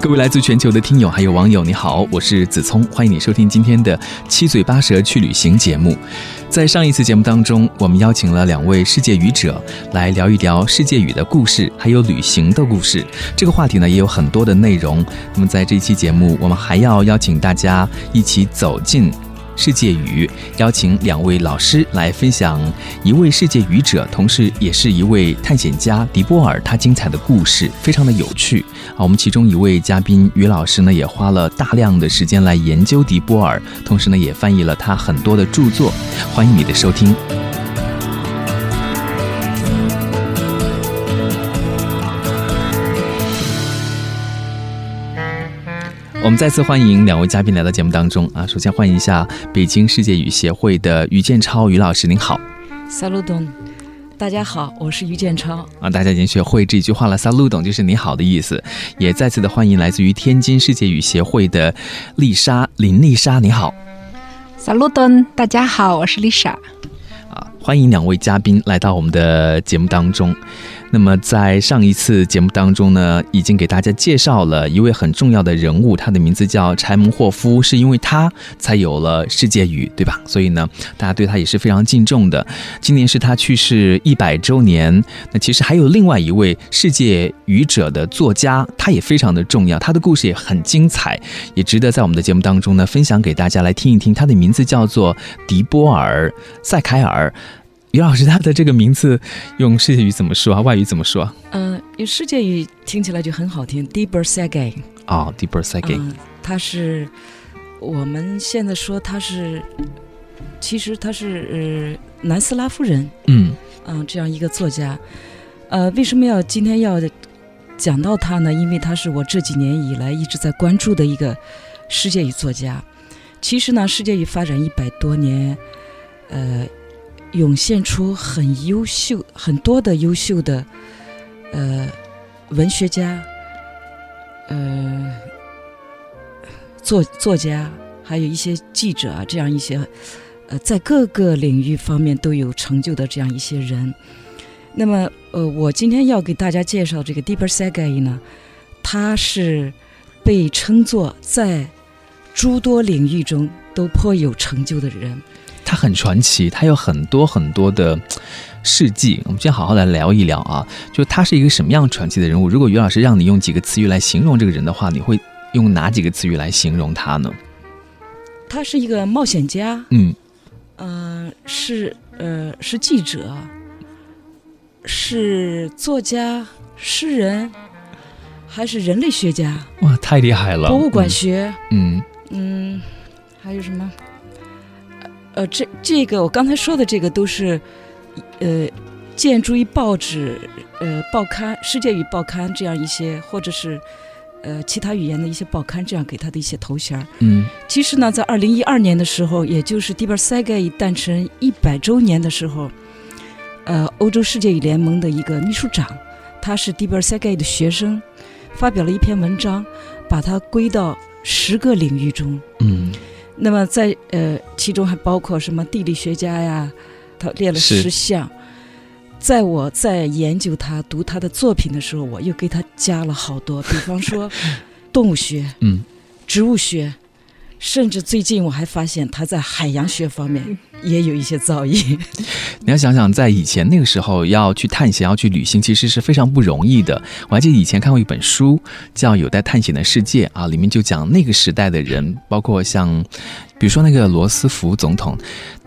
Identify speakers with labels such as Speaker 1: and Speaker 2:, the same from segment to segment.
Speaker 1: 各位来自全球的听友还有网友，你好，我是子聪，欢迎你收听今天的七嘴八舌去旅行节目。在上一次节目当中，我们邀请了两位世界语者来聊一聊世界语的故事，还有旅行的故事。这个话题呢也有很多的内容。那么在这一期节目，我们还要邀请大家一起走进。世界语邀请两位老师来分享一位世界语者，同时也是一位探险家迪波尔，他精彩的故事非常的有趣啊。我们其中一位嘉宾于老师呢，也花了大量的时间来研究迪波尔，同时呢也翻译了他很多的著作。欢迎你的收听。我们再次欢迎两位嘉宾来到节目当中啊！首先欢迎一下北京世界语协会的于建超于老师，您好。
Speaker 2: 萨鲁东，大家好，我是于建超
Speaker 1: 啊！大家已经学会这句话了，萨鲁东就是你好的意思。也再次的欢迎来自于天津世界语协会的丽莎林丽莎，你好。
Speaker 3: 萨鲁东，大家好，我是丽莎。
Speaker 1: 啊，欢迎两位嘉宾来到我们的节目当中。那么在上一次节目当中呢，已经给大家介绍了一位很重要的人物，他的名字叫柴门霍夫，是因为他才有了世界语，对吧？所以呢，大家对他也是非常敬重的。今年是他去世一百周年。那其实还有另外一位世界语者的作家，他也非常的重要，他的故事也很精彩，也值得在我们的节目当中呢分享给大家来听一听。他的名字叫做迪波尔·塞凯尔。于老师，他的这个名字用世界语怎么说啊？外语怎么说？
Speaker 2: 嗯，用世界语听起来就很好听 d e b e r s e g e
Speaker 1: 啊 d e b e r s e g e
Speaker 2: 他是我们现在说他是，其实他是呃南斯拉夫人。
Speaker 1: 嗯
Speaker 2: 嗯，这样一个作家。呃，为什么要今天要讲到他呢？因为他是我这几年以来一直在关注的一个世界语作家。其实呢，世界语发展一百多年，呃。涌现出很优秀、很多的优秀的呃文学家、呃作作家，还有一些记者啊，这样一些呃在各个领域方面都有成就的这样一些人。那么呃，我今天要给大家介绍这个 Deeper s e g e 呢，他是被称作在诸多领域中都颇有成就的人。
Speaker 1: 他很传奇，他有很多很多的事迹。我们先好好来聊一聊啊，就他是一个什么样传奇的人物？如果于老师让你用几个词语来形容这个人的话，你会用哪几个词语来形容他呢？
Speaker 2: 他是一个冒险家，
Speaker 1: 嗯，
Speaker 2: 呃，是呃是记者，是作家、诗人，还是人类学家？
Speaker 1: 哇，太厉害了！
Speaker 2: 博物馆学，
Speaker 1: 嗯
Speaker 2: 嗯，还有什么？呃，这这个我刚才说的这个都是，呃，建筑于报纸、呃报刊、世界语报刊这样一些，或者是呃其他语言的一些报刊这样给他的一些头衔
Speaker 1: 嗯，
Speaker 2: 其实呢，在二零一二年的时候，也就是 i e s e g e 诞辰一百周年的时候，呃，欧洲世界语联盟的一个秘书长，他是 i e s e g e 的学生，发表了一篇文章，把它归到十个领域中。
Speaker 1: 嗯。
Speaker 2: 那么在呃，其中还包括什么地理学家呀？他列了十项。在我在研究他、读他的作品的时候，我又给他加了好多，比方说 动物学、
Speaker 1: 嗯，
Speaker 2: 植物学，甚至最近我还发现他在海洋学方面也有一些造诣。
Speaker 1: 你要想想，在以前那个时候要去探险、要去旅行，其实是非常不容易的。我还记得以前看过一本书，叫《有待探险的世界》啊，里面就讲那个时代的人，包括像。比如说那个罗斯福总统，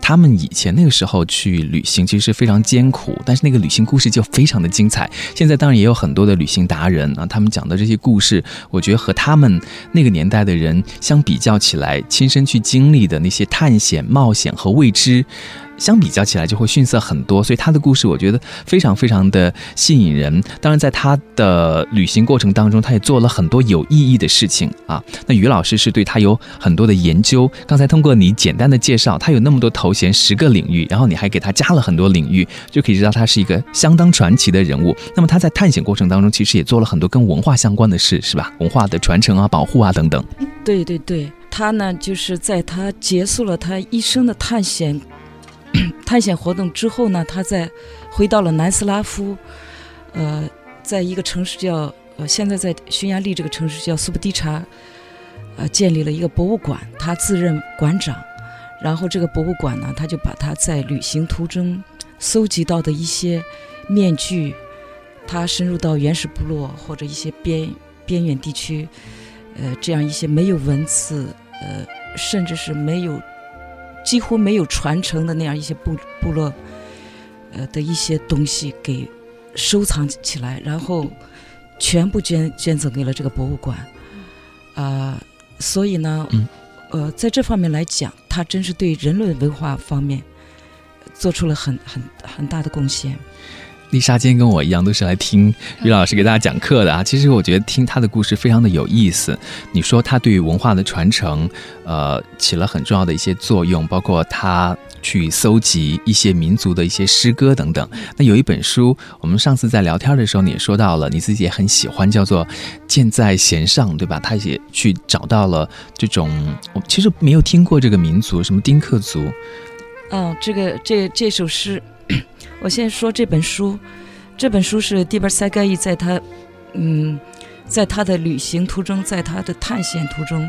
Speaker 1: 他们以前那个时候去旅行其实是非常艰苦，但是那个旅行故事就非常的精彩。现在当然也有很多的旅行达人啊，他们讲的这些故事，我觉得和他们那个年代的人相比较起来，亲身去经历的那些探险、冒险和未知，相比较起来就会逊色很多，所以他的故事我觉得非常非常的吸引人。当然，在他的旅行过程当中，他也做了很多有意义的事情啊。那于老师是对他有很多的研究。刚才通过你简单的介绍，他有那么多头衔，十个领域，然后你还给他加了很多领域，就可以知道他是一个相当传奇的人物。那么他在探险过程当中，其实也做了很多跟文化相关的事，是吧？文化的传承啊、保护啊等等。
Speaker 2: 对对对，他呢，就是在他结束了他一生的探险。探险活动之后呢，他在回到了南斯拉夫，呃，在一个城市叫呃，现在在匈牙利这个城市叫苏布迪查，呃，建立了一个博物馆，他自任馆长。然后这个博物馆呢，他就把他在旅行途中搜集到的一些面具，他深入到原始部落或者一些边边远地区，呃，这样一些没有文字，呃，甚至是没有。几乎没有传承的那样一些部部落，呃的一些东西给收藏起来，然后全部捐捐赠给了这个博物馆，啊，所以呢，呃，在这方面来讲，他真是对人类文化方面做出了很很很大的贡献。
Speaker 1: 丽莎今天跟我一样，都是来听于老师给大家讲课的啊。其实我觉得听他的故事非常的有意思。你说他对于文化的传承，呃，起了很重要的一些作用，包括他去搜集一些民族的一些诗歌等等。那有一本书，我们上次在聊天的时候你也说到了，你自己也很喜欢，叫做《箭在弦上》，对吧？他也去找到了这种，我其实没有听过这个民族，什么丁克族。
Speaker 2: 嗯，这个这这首诗。我先说这本书，这本书是蒂尔塞盖伊在他，嗯，在他的旅行途中，在他的探险途中，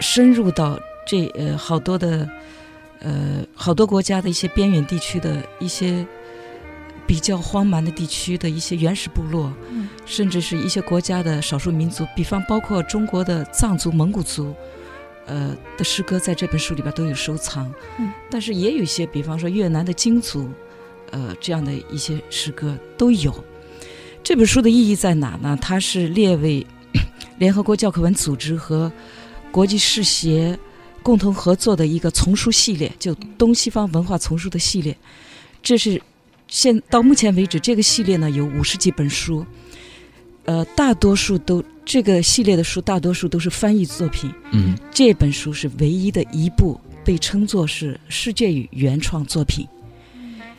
Speaker 2: 深入到这呃好多的呃好多国家的一些边远地区的一些比较荒蛮的地区的一些原始部落，甚至是一些国家的少数民族，比方包括中国的藏族、蒙古族。呃的诗歌在这本书里边都有收藏，嗯，但是也有一些，比方说越南的金族，呃，这样的一些诗歌都有。这本书的意义在哪呢？它是列为 联合国教科文组织和国际世协共同合作的一个丛书系列，就东西方文化丛书的系列。这是现到目前为止，这个系列呢有五十几本书，呃，大多数都。这个系列的书大多数都是翻译作品，
Speaker 1: 嗯，
Speaker 2: 这本书是唯一的一部被称作是世界语原创作品，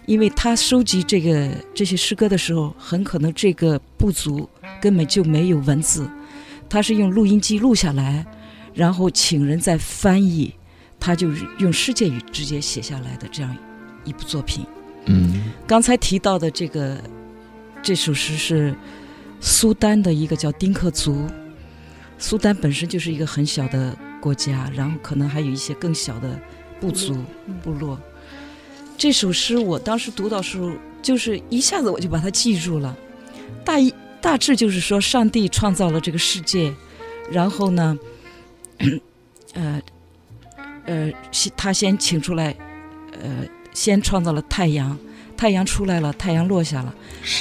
Speaker 2: 因为他收集这个这些诗歌的时候，很可能这个部族根本就没有文字，他是用录音机录下来，然后请人再翻译，他就是用世界语直接写下来的这样一部作品。
Speaker 1: 嗯，
Speaker 2: 刚才提到的这个这首诗是。苏丹的一个叫丁克族，苏丹本身就是一个很小的国家，然后可能还有一些更小的部族部落。这首诗我当时读到时候，就是一下子我就把它记住了。大一大致就是说，上帝创造了这个世界，然后呢，呃呃，他先请出来，呃，先创造了太阳。太阳出来了，太阳落下了。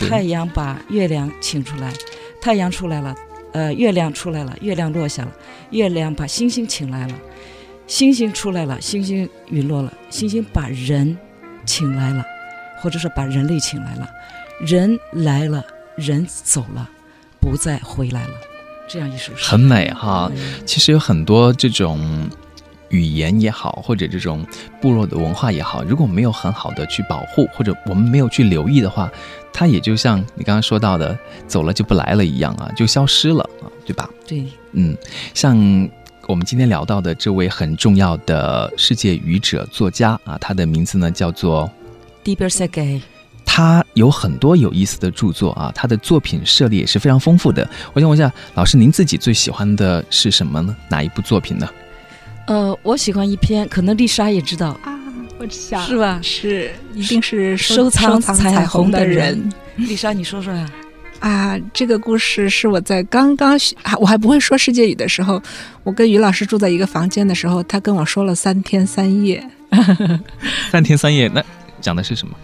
Speaker 2: 太阳把月亮请出来，太阳出来了，呃，月亮出来了，月亮落下了。月亮把星星请来了，星星出来了，星星陨落了。星星把人请来了，或者是把人类请来了。人来了，人走了，不再回来了。这样一首诗
Speaker 1: 很美哈。其实有很多这种。语言也好，或者这种部落的文化也好，如果没有很好的去保护，或者我们没有去留意的话，它也就像你刚刚说到的，走了就不来了一样啊，就消失了啊，对吧？
Speaker 2: 对，
Speaker 1: 嗯，像我们今天聊到的这位很重要的世界语者作家啊，他的名字呢叫做
Speaker 2: d i b e r s e g e
Speaker 1: 他有很多有意思的著作啊，他的作品涉猎也是非常丰富的。我想问一下老师，您自己最喜欢的是什么呢？哪一部作品呢？
Speaker 2: 呃，我喜欢一篇，可能丽莎也知道
Speaker 3: 啊，我想
Speaker 2: 是吧？
Speaker 3: 是，一定是
Speaker 2: 收
Speaker 3: 藏
Speaker 2: 彩
Speaker 3: 虹
Speaker 2: 的
Speaker 3: 人。
Speaker 2: 丽莎，你说说呀？
Speaker 3: 啊，这个故事是我在刚刚学，我还不会说世界语的时候，我跟于老师住在一个房间的时候，他跟我说了三天三夜。
Speaker 1: 三天三夜，那讲的是什么？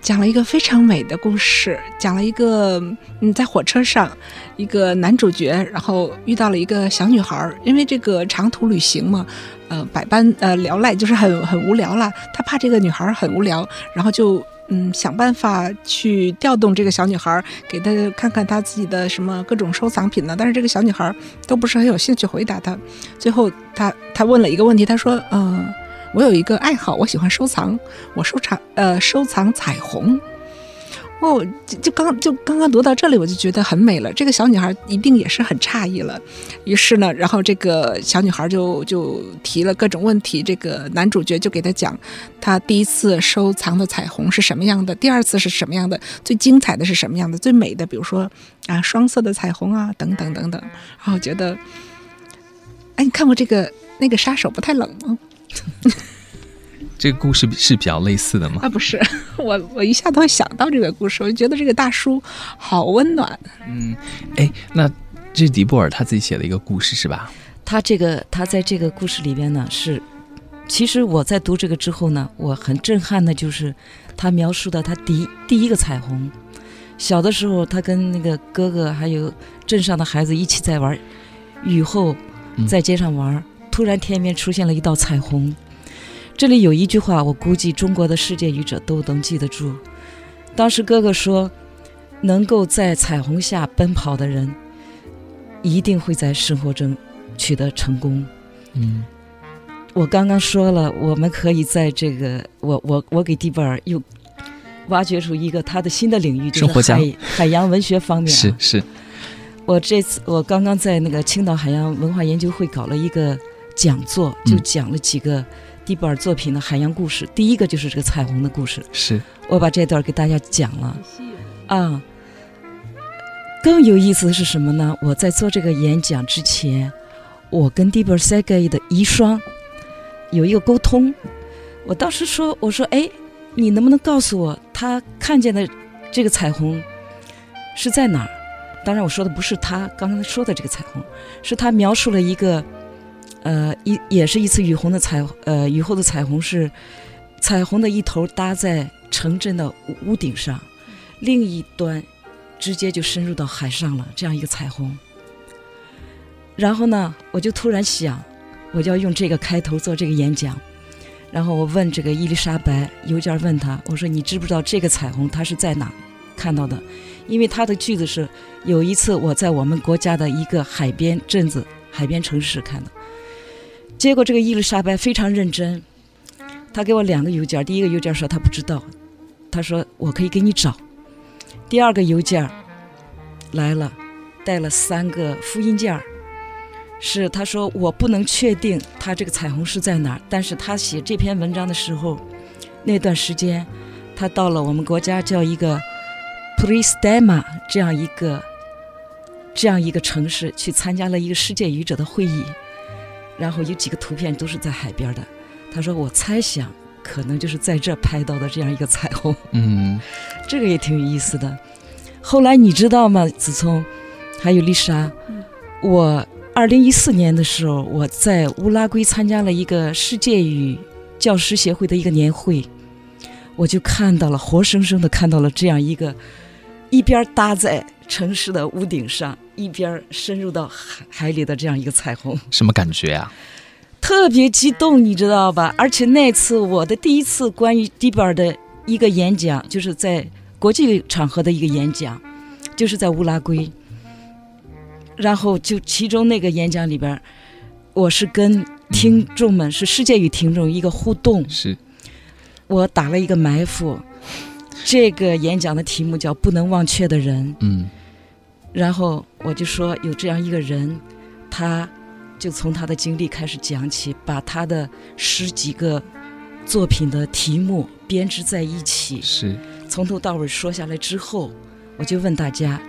Speaker 3: 讲了一个非常美的故事，讲了一个嗯，在火车上，一个男主角，然后遇到了一个小女孩儿，因为这个长途旅行嘛，呃，百般呃聊赖，就是很很无聊了。他怕这个女孩儿很无聊，然后就嗯想办法去调动这个小女孩儿，给她看看她自己的什么各种收藏品呢。但是这个小女孩儿都不是很有兴趣回答他。最后他他问了一个问题，他说，嗯。我有一个爱好，我喜欢收藏，我收藏呃收藏彩虹。哦，就就刚就刚刚读到这里，我就觉得很美了。这个小女孩一定也是很诧异了。于是呢，然后这个小女孩就就提了各种问题，这个男主角就给她讲，他第一次收藏的彩虹是什么样的，第二次是什么样的，最精彩的是什么样的，最美的，比如说啊双色的彩虹啊等等等等。然后觉得，哎，你看过这个那个杀手不太冷吗？
Speaker 1: 这个故事是比较类似的吗？
Speaker 3: 啊，不是，我我一下都会想到这个故事，我就觉得这个大叔好温暖。
Speaker 1: 嗯，哎，那这是迪布尔他自己写的一个故事是吧？
Speaker 2: 他这个他在这个故事里边呢，是其实我在读这个之后呢，我很震撼的，就是他描述的他第第一个彩虹。小的时候，他跟那个哥哥还有镇上的孩子一起在玩，雨后在街上玩。突然，天边出现了一道彩虹。这里有一句话，我估计中国的世界语者都能记得住。当时哥哥说：“能够在彩虹下奔跑的人，一定会在生活中取得成功。”
Speaker 1: 嗯，
Speaker 2: 我刚刚说了，我们可以在这个，我我我给迪贝尔又挖掘出一个他的新的领域，就是海海洋文学方面。
Speaker 1: 是是，
Speaker 2: 我这次我刚刚在那个青岛海洋文化研究会搞了一个。讲座就讲了几个蒂布尔作品的海洋故事，第一个就是这个彩虹的故事。
Speaker 1: 是
Speaker 2: 我把这段给大家讲了啊。更有意思的是什么呢？我在做这个演讲之前，我跟蒂布尔塞盖的遗孀有一个沟通。我当时说：“我说，哎，你能不能告诉我他看见的这个彩虹是在哪儿？”当然，我说的不是他刚刚说的这个彩虹，是他描述了一个。呃，一也是一次雨虹的彩，呃，雨后的彩虹是彩虹的一头搭在城镇的屋顶上，另一端直接就深入到海上了，这样一个彩虹。然后呢，我就突然想，我就要用这个开头做这个演讲。然后我问这个伊丽莎白邮件问她，我说你知不知道这个彩虹它是在哪看到的？因为他的句子是有一次我在我们国家的一个海边镇子、海边城市看的。结果这个伊丽莎白非常认真，他给我两个邮件。第一个邮件说他不知道，他说我可以给你找。第二个邮件来了，带了三个复印件是他说我不能确定他这个彩虹是在哪儿，但是他写这篇文章的时候，那段时间他到了我们国家叫一个 p r i s t e m a 这样一个这样一个城市去参加了一个世界语者的会议。然后有几个图片都是在海边的，他说我猜想可能就是在这拍到的这样一个彩虹，
Speaker 1: 嗯，
Speaker 2: 这个也挺有意思的。后来你知道吗？子聪，还有丽莎，我二零一四年的时候，我在乌拉圭参加了一个世界语教师协会的一个年会，我就看到了活生生的看到了这样一个一边搭在城市的屋顶上。一边深入到海海里的这样一个彩虹，
Speaker 1: 什么感觉啊？
Speaker 2: 特别激动，你知道吧？而且那次我的第一次关于迪布尔的一个演讲，就是在国际场合的一个演讲，就是在乌拉圭。然后就其中那个演讲里边，我是跟听众们是世界与听众一个互动，
Speaker 1: 是
Speaker 2: 我打了一个埋伏。这个演讲的题目叫《不能忘却的人》。
Speaker 1: 嗯。
Speaker 2: 然后我就说有这样一个人，他就从他的经历开始讲起，把他的十几个作品的题目编织在一起，
Speaker 1: 是
Speaker 2: 从头到尾说下来之后，我就问大家，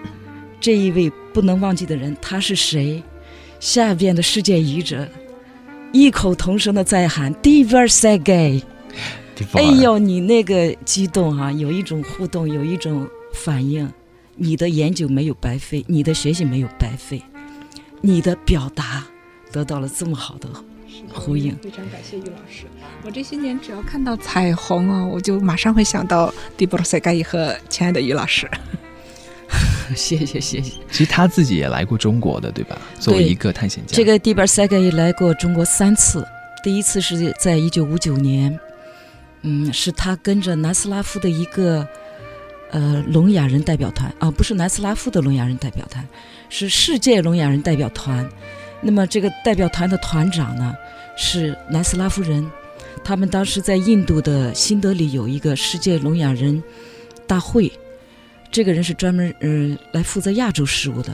Speaker 2: 这一位不能忘记的人他是谁？下边的世界语者异口同声的在喊 d i v e r s e g a y 哎呦，你那个激动啊，有一种互动，有一种反应。你的研究没有白费，你的学习没有白费，你的表达得到了这么好的呼应。
Speaker 3: 非常感谢于老师。我这些年只要看到彩虹啊，我就马上会想到迪波罗塞盖伊和亲爱的于老师。
Speaker 2: 谢谢谢谢。
Speaker 1: 其实他自己也来过中国的，对吧？作为一个探险家，
Speaker 2: 这个迪波塞盖伊来过中国三次。第一次是在一九五九年，嗯，是他跟着南斯拉夫的一个呃聋哑人代表团啊，不是南斯拉夫的聋哑人代表团，是世界聋哑人代表团。那么这个代表团的团长呢是南斯拉夫人，他们当时在印度的新德里有一个世界聋哑人大会，这个人是专门呃来负责亚洲事务的，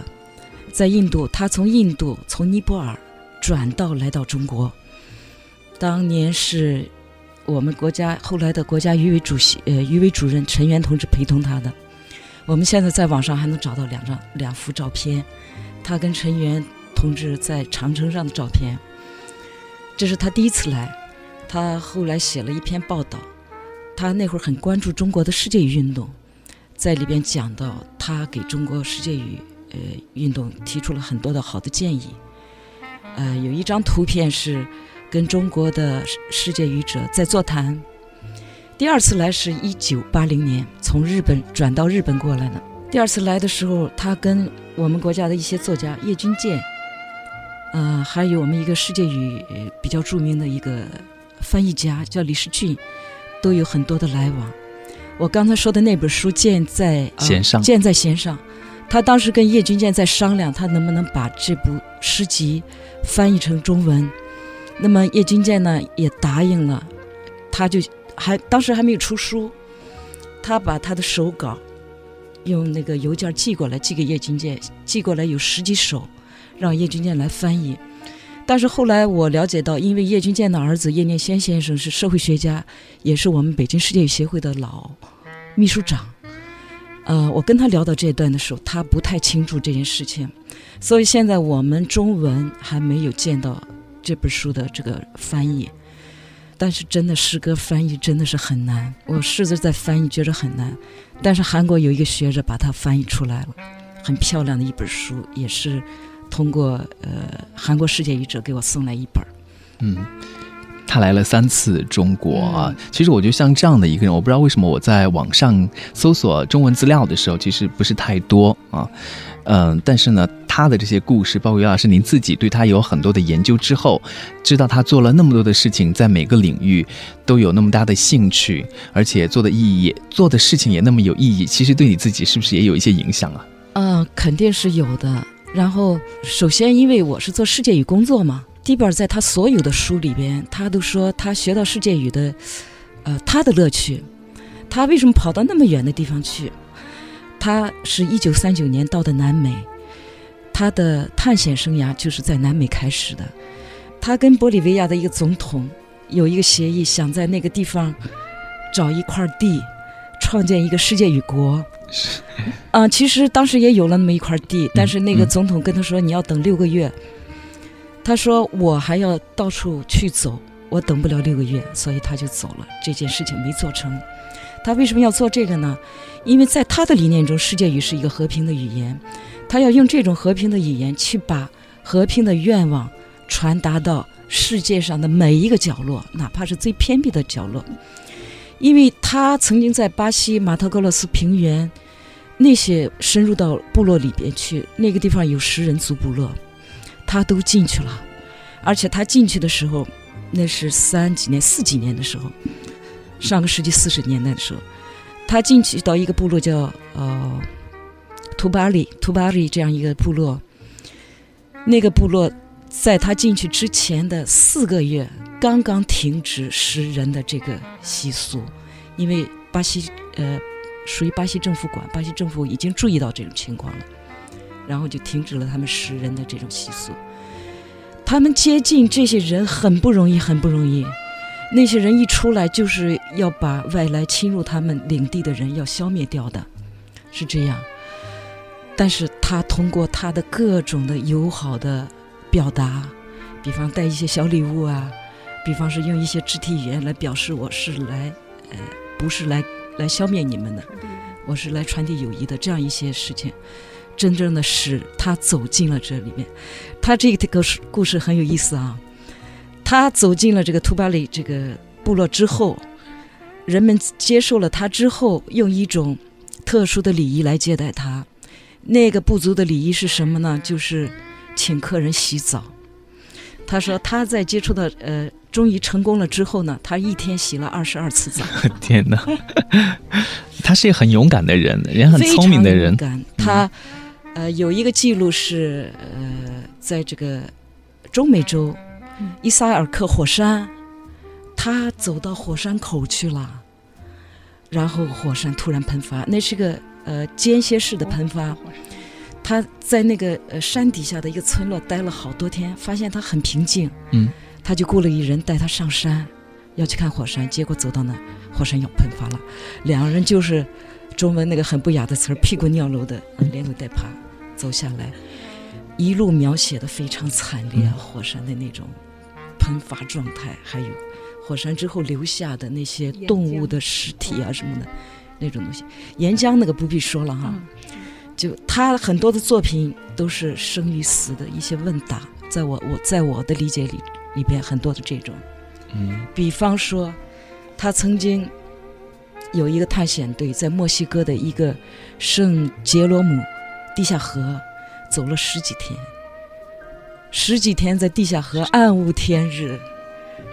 Speaker 2: 在印度，他从印度从尼泊尔转到来到中国。当年是我们国家后来的国家语委主席呃语委主任陈元同志陪同他的。我们现在在网上还能找到两张两幅照片，他跟陈元同志在长城上的照片。这是他第一次来，他后来写了一篇报道，他那会儿很关注中国的世界语运动，在里边讲到他给中国世界语呃运动提出了很多的好的建议。呃，有一张图片是。跟中国的世界语者在座谈。第二次来是一九八零年，从日本转到日本过来的。第二次来的时候，他跟我们国家的一些作家叶君健，呃，还有我们一个世界语比较著名的一个翻译家叫李世俊，都有很多的来往。我刚才说的那本书《剑在
Speaker 1: 弦上》，
Speaker 2: 剑在弦上，他当时跟叶君健在商量，他能不能把这部诗集翻译成中文。那么叶君健呢也答应了，他就还当时还没有出书，他把他的手稿用那个邮件寄过来，寄给叶君健，寄过来有十几首，让叶君健来翻译。但是后来我了解到，因为叶君健的儿子叶念先先生是社会学家，也是我们北京世界语协会的老秘书长，呃，我跟他聊到这一段的时候，他不太清楚这件事情，所以现在我们中文还没有见到。这本书的这个翻译，但是真的诗歌翻译真的是很难。我试着在翻译，觉得很难。但是韩国有一个学者把它翻译出来了，很漂亮的一本书，也是通过呃韩国世界语者给我送来一本。
Speaker 1: 嗯，他来了三次中国啊。其实我觉得像这样的一个人，我不知道为什么我在网上搜索中文资料的时候，其实不是太多啊。嗯，但是呢，他的这些故事，包括于老师您自己对他有很多的研究之后，知道他做了那么多的事情，在每个领域都有那么大的兴趣，而且做的意义、做的事情也那么有意义。其实对你自己是不是也有一些影响啊？
Speaker 2: 嗯，肯定是有的。然后，首先因为我是做世界语工作嘛，迪贝尔在他所有的书里边，他都说他学到世界语的，呃，他的乐趣，他为什么跑到那么远的地方去？他是一九三九年到的南美，他的探险生涯就是在南美开始的。他跟玻利维亚的一个总统有一个协议，想在那个地方找一块地，创建一个世界与国。啊，其实当时也有了那么一块地，但是那个总统跟他说：“你要等六个月。”他说：“我还要到处去走，我等不了六个月，所以他就走了。这件事情没做成。他为什么要做这个呢？”因为在他的理念中，世界语是一个和平的语言，他要用这种和平的语言去把和平的愿望传达到世界上的每一个角落，哪怕是最偏僻的角落。因为他曾经在巴西马特格罗斯平原那些深入到部落里边去，那个地方有食人族部落，他都进去了，而且他进去的时候，那是三几年、四几年的时候，上个世纪四十年代的时候。他进去到一个部落叫呃图巴里图巴里这样一个部落，那个部落在他进去之前的四个月刚刚停止食人的这个习俗，因为巴西呃属于巴西政府管，巴西政府已经注意到这种情况了，然后就停止了他们食人的这种习俗。他们接近这些人很不容易，很不容易。那些人一出来就是要把外来侵入他们领地的人要消灭掉的，是这样。但是他通过他的各种的友好的表达，比方带一些小礼物啊，比方是用一些肢体语言来表示我是来，呃，不是来来消灭你们的，我是来传递友谊的这样一些事情，真正的使他走进了这里面。他这个故事故事很有意思啊。他走进了这个图巴里这个部落之后，人们接受了他之后，用一种特殊的礼仪来接待他。那个部族的礼仪是什么呢？就是请客人洗澡。他说他在接触到呃，终于成功了之后呢，他一天洗了二十二次澡。
Speaker 1: 天哪，他是一个很勇敢的人，人很聪明的人。
Speaker 2: 勇敢。他呃有一个记录是呃，在这个中美洲伊萨尔克火山，他走到火山口去了，然后火山突然喷发，那是个呃间歇式的喷发。他在那个呃山底下的一个村落待了好多天，发现他很平静，
Speaker 1: 嗯，
Speaker 2: 他就雇了一人带他上山，要去看火山。结果走到那，火山要喷发了，两个人就是中文那个很不雅的词儿，屁滚尿流的嗯连滚带爬走下来，一路描写的非常惨烈，火山的那种喷发状态，还有火山之后留下的那些动物的尸体啊什么的那种东西。岩浆那个不必说了哈。就他很多的作品都是生与死的一些问答，在我我在我的理解里里边很多的这种，
Speaker 1: 嗯
Speaker 2: 比方说，他曾经有一个探险队在墨西哥的一个圣杰罗姆地下河走了十几天，十几天在地下河暗无天日，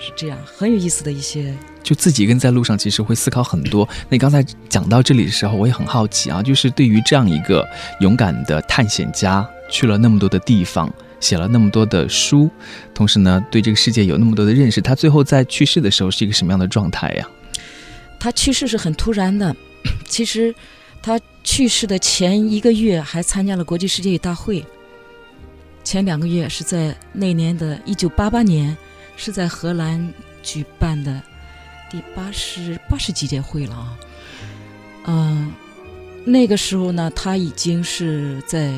Speaker 2: 是这样很有意思的一些
Speaker 1: 就自己一个人在路上，其实会思考很多。那你刚才讲到这里的时候，我也很好奇啊，就是对于这样一个勇敢的探险家，去了那么多的地方，写了那么多的书，同时呢，对这个世界有那么多的认识，他最后在去世的时候是一个什么样的状态呀？
Speaker 2: 他去世是很突然的，其实他去世的前一个月还参加了国际世界语大会，前两个月是在那年的一九八八年，是在荷兰举办的第八十八十几届会了啊。嗯、那个时候呢，他已经是在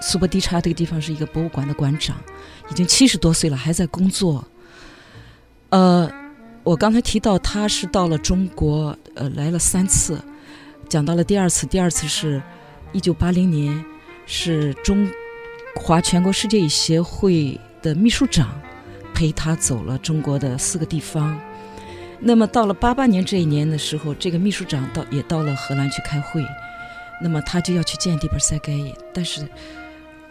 Speaker 2: 苏博蒂查这个地方是一个博物馆的馆长，已经七十多岁了，还在工作。呃，我刚才提到他是到了中国，呃，来了三次，讲到了第二次，第二次是一九八零年，是中华全国世界语协会的秘书长陪他走了中国的四个地方。那么到了八八年这一年的时候，这个秘书长到也到了荷兰去开会，那么他就要去见迪本塞盖耶，但是，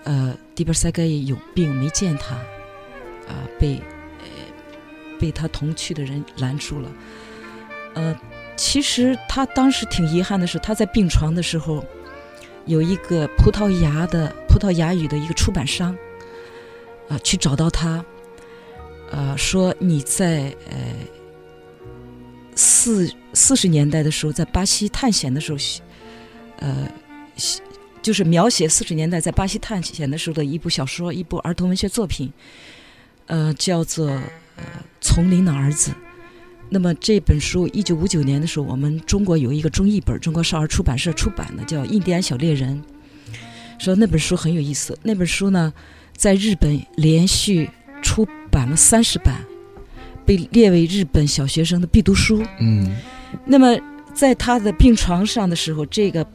Speaker 2: 呃，迪本塞盖耶有病没见他，啊、被呃被他同去的人拦住了。呃，其实他当时挺遗憾的是，他在病床的时候，有一个葡萄牙的葡萄牙语的一个出版商，啊、去找到他，呃，说你在呃四四十年代的时候，在巴西探险的时候，呃，写就是描写四十年代在巴西探险的时候的一部小说，一部儿童文学作品，呃，叫做《呃丛林的儿子》。那么这本书，一九五九年的时候，我们中国有一个中译本，中国少儿出版社出版的，叫《印第安小猎人》。说那本书很有意思，那本书呢，在日本连续出版了三十版，被列为日本小学生的必读书。
Speaker 1: 嗯
Speaker 2: 那么在他的病床上的时候，这个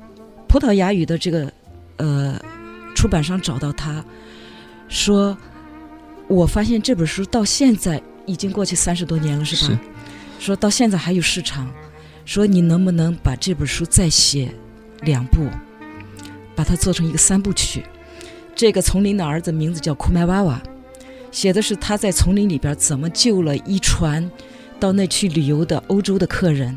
Speaker 2: 葡萄牙语的这个呃出版商找到他，说：“我发现这本书到现在已经过去三十多年了，是吧？说到现在还有市场，说你能不能把这本书再写两部，把它做成一个三部曲？这个丛林的儿子名字叫库麦娃娃，写的是他在丛林里边怎么救了一船到那去旅游的欧洲的客人，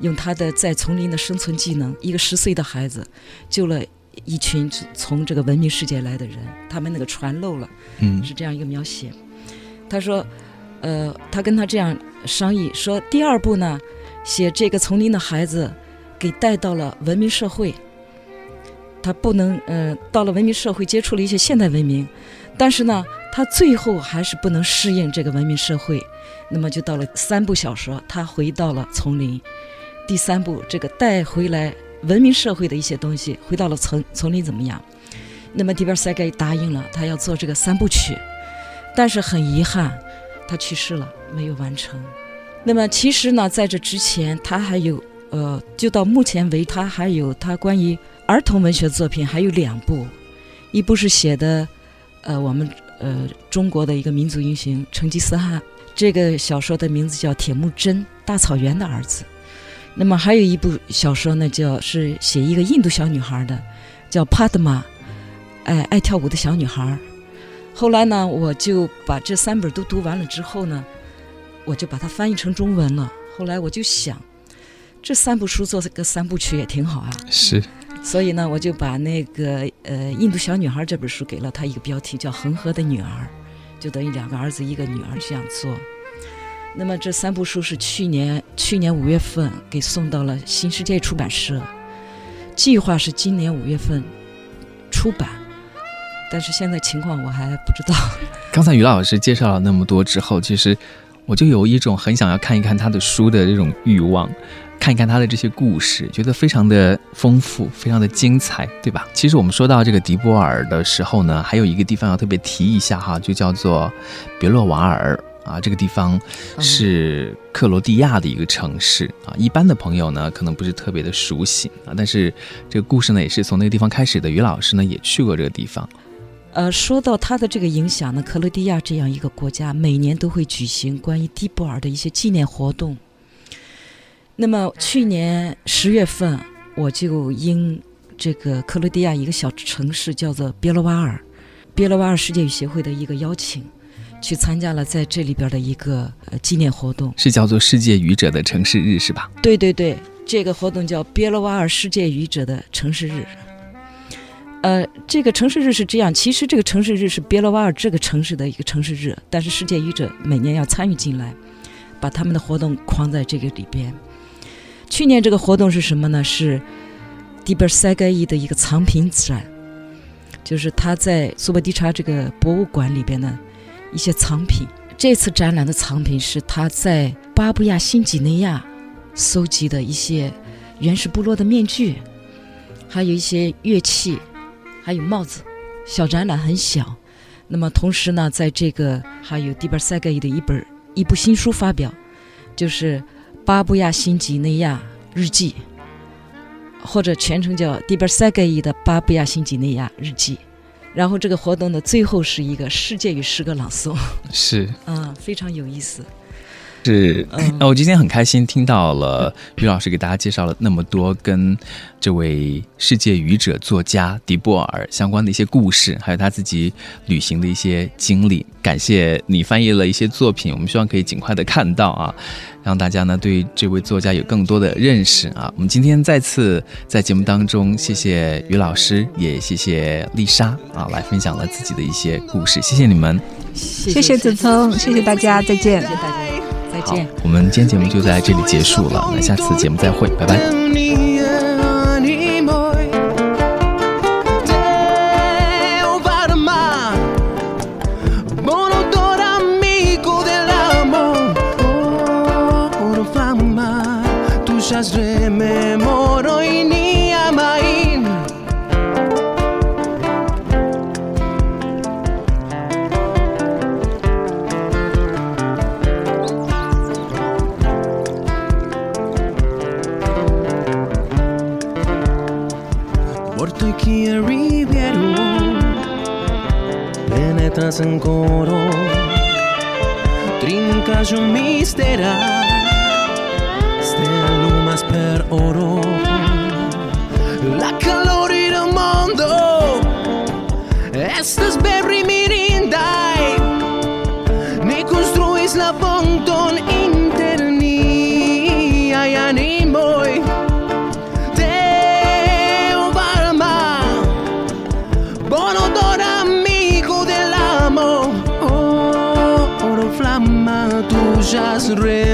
Speaker 2: 用他的在丛林的生存技能，一个十岁的孩子救了一群从这个文明世界来的人，他们那个船漏了。
Speaker 1: 嗯
Speaker 2: 是这样一个描写。他说，呃，他跟他这样商议说，第二部呢，写这个丛林的孩子给带到了文明社会，他不能呃，到了文明社会接触了一些现代文明，但是呢，他最后还是不能适应这个文明社会，那么就到了三部小说，他回到了丛林。第三部这个带回来文明社会的一些东西，回到了丛丛林怎么样？那么迪贝塞盖答应了，他要做这个三部曲，但是很遗憾，他去世了，没有完成。那么其实呢，在这之前，他还有呃，就到目前为止，他还有他关于儿童文学作品还有两部，一部是写的，呃，我们呃中国的一个民族英雄成吉思汗。这个小说的名字叫《铁木真大草原的儿子》。那么还有一部小说呢，叫是写一个印度小女孩的，叫帕德玛，哎，爱跳舞的小女孩。后来呢，我就把这三本都读完了之后呢，我就把它翻译成中文了。后来我就想，这三部书做个三部曲也挺好啊。
Speaker 1: 是。
Speaker 2: 所以呢，我就把那个呃《印度小女孩》这本书给了她一个标题，叫《恒河的女儿》，就等于两个儿子一个女儿这样做。那么这三部书是去年去年五月份给送到了新世界出版社，计划是今年五月份出版，但是现在情况我还不知道。
Speaker 1: 刚才于老师介绍了那么多之后，其实我就有一种很想要看一看他的书的这种欲望，看一看他的这些故事，觉得非常的丰富，非常的精彩，对吧？其实我们说到这个迪波尔的时候呢，还有一个地方要特别提一下哈，就叫做别洛瓦尔。啊，这个地方是克罗地亚的一个城市啊。一般的朋友呢，可能不是特别的熟悉啊。但是这个故事呢，也是从那个地方开始的。于老师呢，也去过这个地方。
Speaker 2: 呃，说到他的这个影响呢，克罗地亚这样一个国家，每年都会举行关于蒂布尔的一些纪念活动。那么去年十月份，我就应这个克罗地亚一个小城市叫做别罗瓦尔，别罗瓦尔世界语协会的一个邀请。去参加了在这里边的一个呃纪念活动，
Speaker 1: 是叫做世界语者的城市日是吧？
Speaker 2: 对对对，这个活动叫别罗瓦尔世界语者的城市日。呃，这个城市日是这样，其实这个城市日是别罗瓦尔这个城市的一个城市日，但是世界语者每年要参与进来，把他们的活动框在这个里边。去年这个活动是什么呢？是迪贝尔塞盖伊的一个藏品展，就是他在苏博蒂查这个博物馆里边呢。一些藏品，这次展览的藏品是他在巴布亚新几内亚搜集的一些原始部落的面具，还有一些乐器，还有帽子。小展览很小。那么同时呢，在这个还有迪巴塞格伊的一本一部新书发表，就是《巴布亚新几内亚日记》，或者全称叫迪巴塞格伊的《巴布亚新几内亚日记》。然后这个活动的最后是一个世界与诗歌朗诵，
Speaker 1: 是，
Speaker 2: 嗯，非常有意思。
Speaker 1: 是，那我今天很开心听到了于老师给大家介绍了那么多跟这位世界愚者作家迪波尔相关的一些故事，还有他自己旅行的一些经历。感谢你翻译了一些作品，我们希望可以尽快的看到啊，让大家呢对这位作家有更多的认识啊。我们今天再次在节目当中，谢谢于老师，也谢谢丽莎啊，来分享了自己的一些故事，谢谢你们，
Speaker 3: 谢谢子聪，谢谢大家，再见，
Speaker 2: 谢谢大家。好，
Speaker 1: 我们今天节目就在这里结束了，那下次节目再会，拜拜。
Speaker 4: coro Trincajo mistera Stelumas per oro. La calorira mondo Estas berrimira red.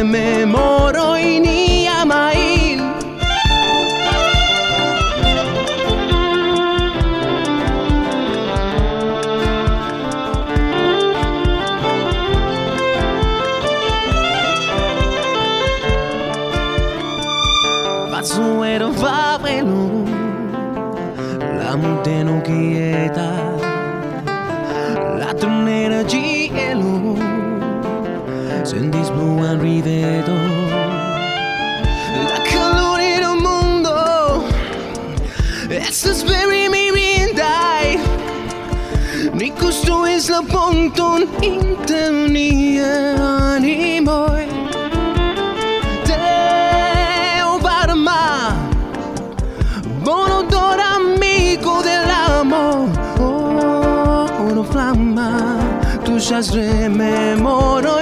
Speaker 4: za ponton inte nije amico dell'amo Oh, una flamma Tu già rememoro